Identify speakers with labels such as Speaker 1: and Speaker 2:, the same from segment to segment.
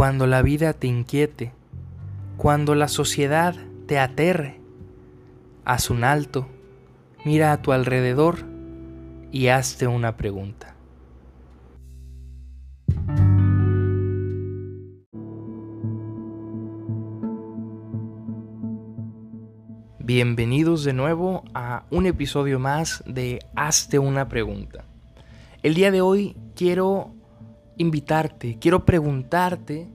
Speaker 1: cuando la vida te inquiete, cuando la sociedad te aterre, haz un alto, mira a tu alrededor y hazte una pregunta. Bienvenidos de nuevo a un episodio más de Hazte una pregunta. El día de hoy quiero invitarte, quiero preguntarte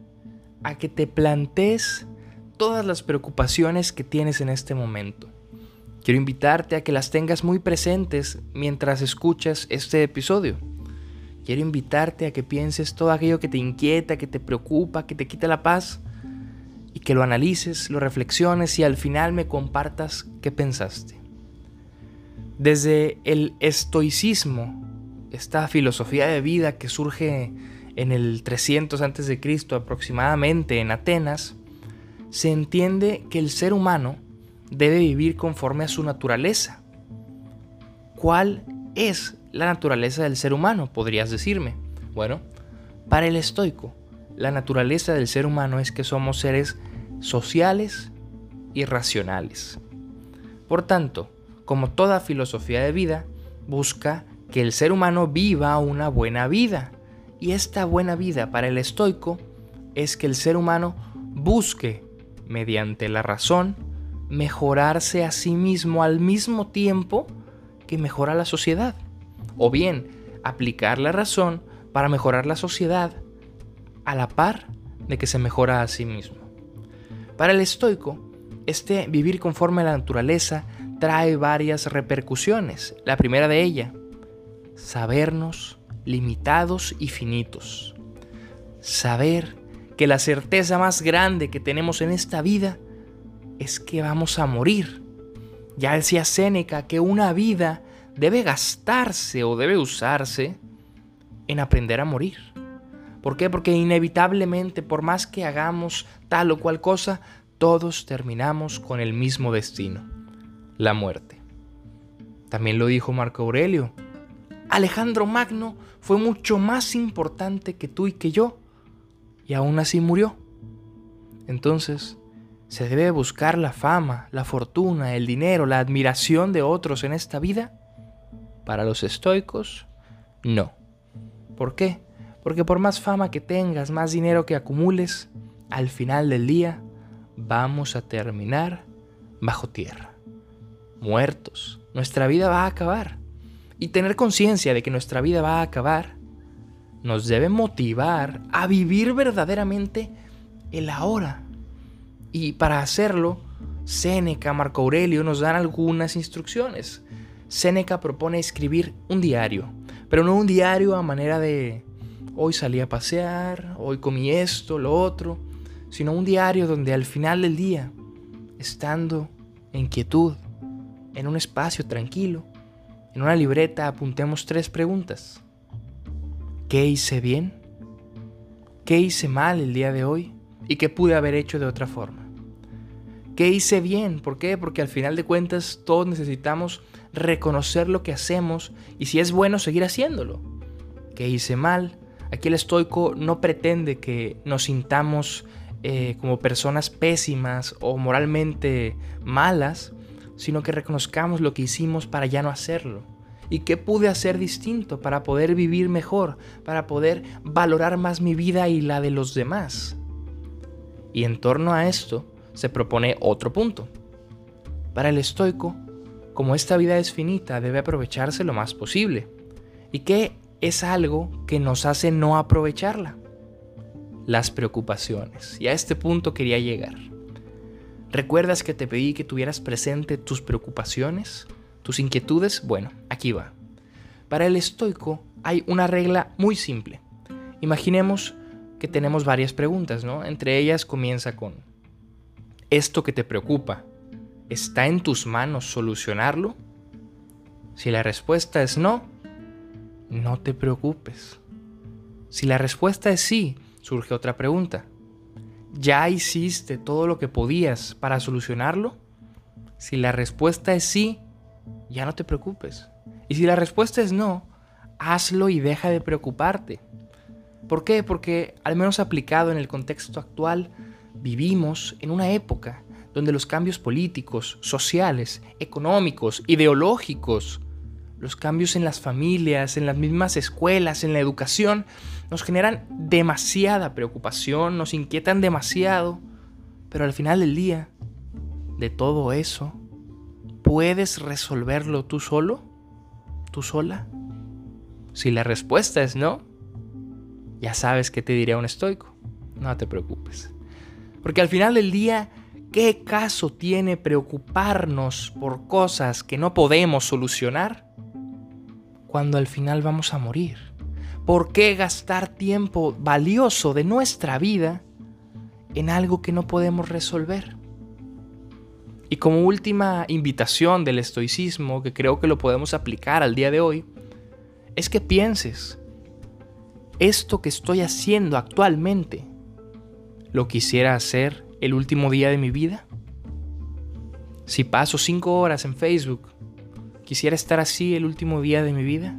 Speaker 1: a que te plantees todas las preocupaciones que tienes en este momento. Quiero invitarte a que las tengas muy presentes mientras escuchas este episodio. Quiero invitarte a que pienses todo aquello que te inquieta, que te preocupa, que te quita la paz y que lo analices, lo reflexiones y al final me compartas qué pensaste. Desde el estoicismo, esta filosofía de vida que surge en el 300 a.C. aproximadamente en Atenas, se entiende que el ser humano debe vivir conforme a su naturaleza. ¿Cuál es la naturaleza del ser humano? Podrías decirme. Bueno, para el estoico, la naturaleza del ser humano es que somos seres sociales y racionales. Por tanto, como toda filosofía de vida, busca que el ser humano viva una buena vida, y esta buena vida para el estoico es que el ser humano busque, mediante la razón, mejorarse a sí mismo al mismo tiempo que mejora la sociedad. O bien, aplicar la razón para mejorar la sociedad a la par de que se mejora a sí mismo. Para el estoico, este vivir conforme a la naturaleza trae varias repercusiones. La primera de ella, sabernos limitados y finitos. Saber que la certeza más grande que tenemos en esta vida es que vamos a morir. Ya decía Séneca que una vida debe gastarse o debe usarse en aprender a morir. ¿Por qué? Porque inevitablemente, por más que hagamos tal o cual cosa, todos terminamos con el mismo destino, la muerte. También lo dijo Marco Aurelio, Alejandro Magno fue mucho más importante que tú y que yo, y aún así murió. Entonces, ¿se debe buscar la fama, la fortuna, el dinero, la admiración de otros en esta vida? Para los estoicos, no. ¿Por qué? Porque por más fama que tengas, más dinero que acumules, al final del día vamos a terminar bajo tierra, muertos. Nuestra vida va a acabar. Y tener conciencia de que nuestra vida va a acabar nos debe motivar a vivir verdaderamente el ahora. Y para hacerlo, Séneca, Marco Aurelio nos dan algunas instrucciones. Séneca propone escribir un diario, pero no un diario a manera de hoy salí a pasear, hoy comí esto, lo otro, sino un diario donde al final del día, estando en quietud, en un espacio tranquilo, en una libreta apuntemos tres preguntas. ¿Qué hice bien? ¿Qué hice mal el día de hoy? ¿Y qué pude haber hecho de otra forma? ¿Qué hice bien? ¿Por qué? Porque al final de cuentas todos necesitamos reconocer lo que hacemos y si es bueno seguir haciéndolo. ¿Qué hice mal? Aquí el estoico no pretende que nos sintamos eh, como personas pésimas o moralmente malas, sino que reconozcamos lo que hicimos para ya no hacerlo. ¿Y qué pude hacer distinto para poder vivir mejor, para poder valorar más mi vida y la de los demás? Y en torno a esto se propone otro punto. Para el estoico, como esta vida es finita, debe aprovecharse lo más posible. ¿Y qué es algo que nos hace no aprovecharla? Las preocupaciones. Y a este punto quería llegar. ¿Recuerdas que te pedí que tuvieras presente tus preocupaciones, tus inquietudes? Bueno, aquí va. Para el estoico hay una regla muy simple. Imaginemos que tenemos varias preguntas, ¿no? Entre ellas comienza con, ¿esto que te preocupa está en tus manos solucionarlo? Si la respuesta es no, no te preocupes. Si la respuesta es sí, surge otra pregunta. ¿Ya hiciste todo lo que podías para solucionarlo? Si la respuesta es sí, ya no te preocupes. Y si la respuesta es no, hazlo y deja de preocuparte. ¿Por qué? Porque al menos aplicado en el contexto actual, vivimos en una época donde los cambios políticos, sociales, económicos, ideológicos, los cambios en las familias, en las mismas escuelas, en la educación, nos generan demasiada preocupación, nos inquietan demasiado, pero al final del día, de todo eso, ¿puedes resolverlo tú solo? ¿Tú sola? Si la respuesta es no, ya sabes que te diría un estoico. No te preocupes. Porque al final del día, ¿qué caso tiene preocuparnos por cosas que no podemos solucionar cuando al final vamos a morir? ¿Por qué gastar tiempo valioso de nuestra vida en algo que no podemos resolver? Y como última invitación del estoicismo, que creo que lo podemos aplicar al día de hoy, es que pienses, ¿esto que estoy haciendo actualmente lo quisiera hacer el último día de mi vida? Si paso cinco horas en Facebook, ¿quisiera estar así el último día de mi vida?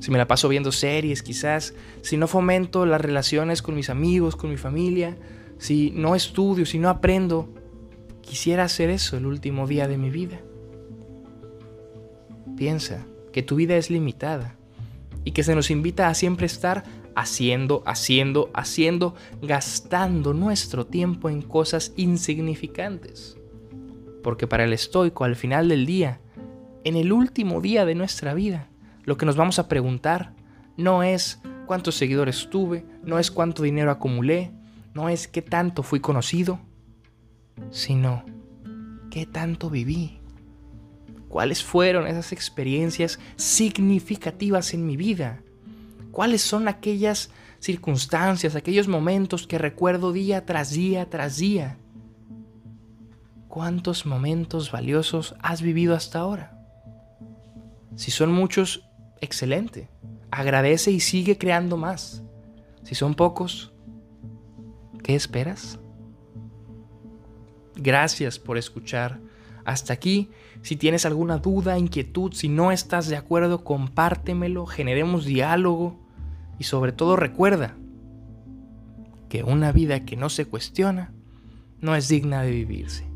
Speaker 1: si me la paso viendo series quizás, si no fomento las relaciones con mis amigos, con mi familia, si no estudio, si no aprendo, quisiera hacer eso el último día de mi vida. Piensa que tu vida es limitada y que se nos invita a siempre estar haciendo, haciendo, haciendo, gastando nuestro tiempo en cosas insignificantes. Porque para el estoico, al final del día, en el último día de nuestra vida, lo que nos vamos a preguntar no es cuántos seguidores tuve, no es cuánto dinero acumulé, no es qué tanto fui conocido, sino qué tanto viví. ¿Cuáles fueron esas experiencias significativas en mi vida? ¿Cuáles son aquellas circunstancias, aquellos momentos que recuerdo día tras día tras día? ¿Cuántos momentos valiosos has vivido hasta ahora? Si son muchos, excelente. Agradece y sigue creando más. Si son pocos, ¿qué esperas? Gracias por escuchar. Hasta aquí, si tienes alguna duda, inquietud, si no estás de acuerdo, compártemelo, generemos diálogo y sobre todo recuerda que una vida que no se cuestiona no es digna de vivirse.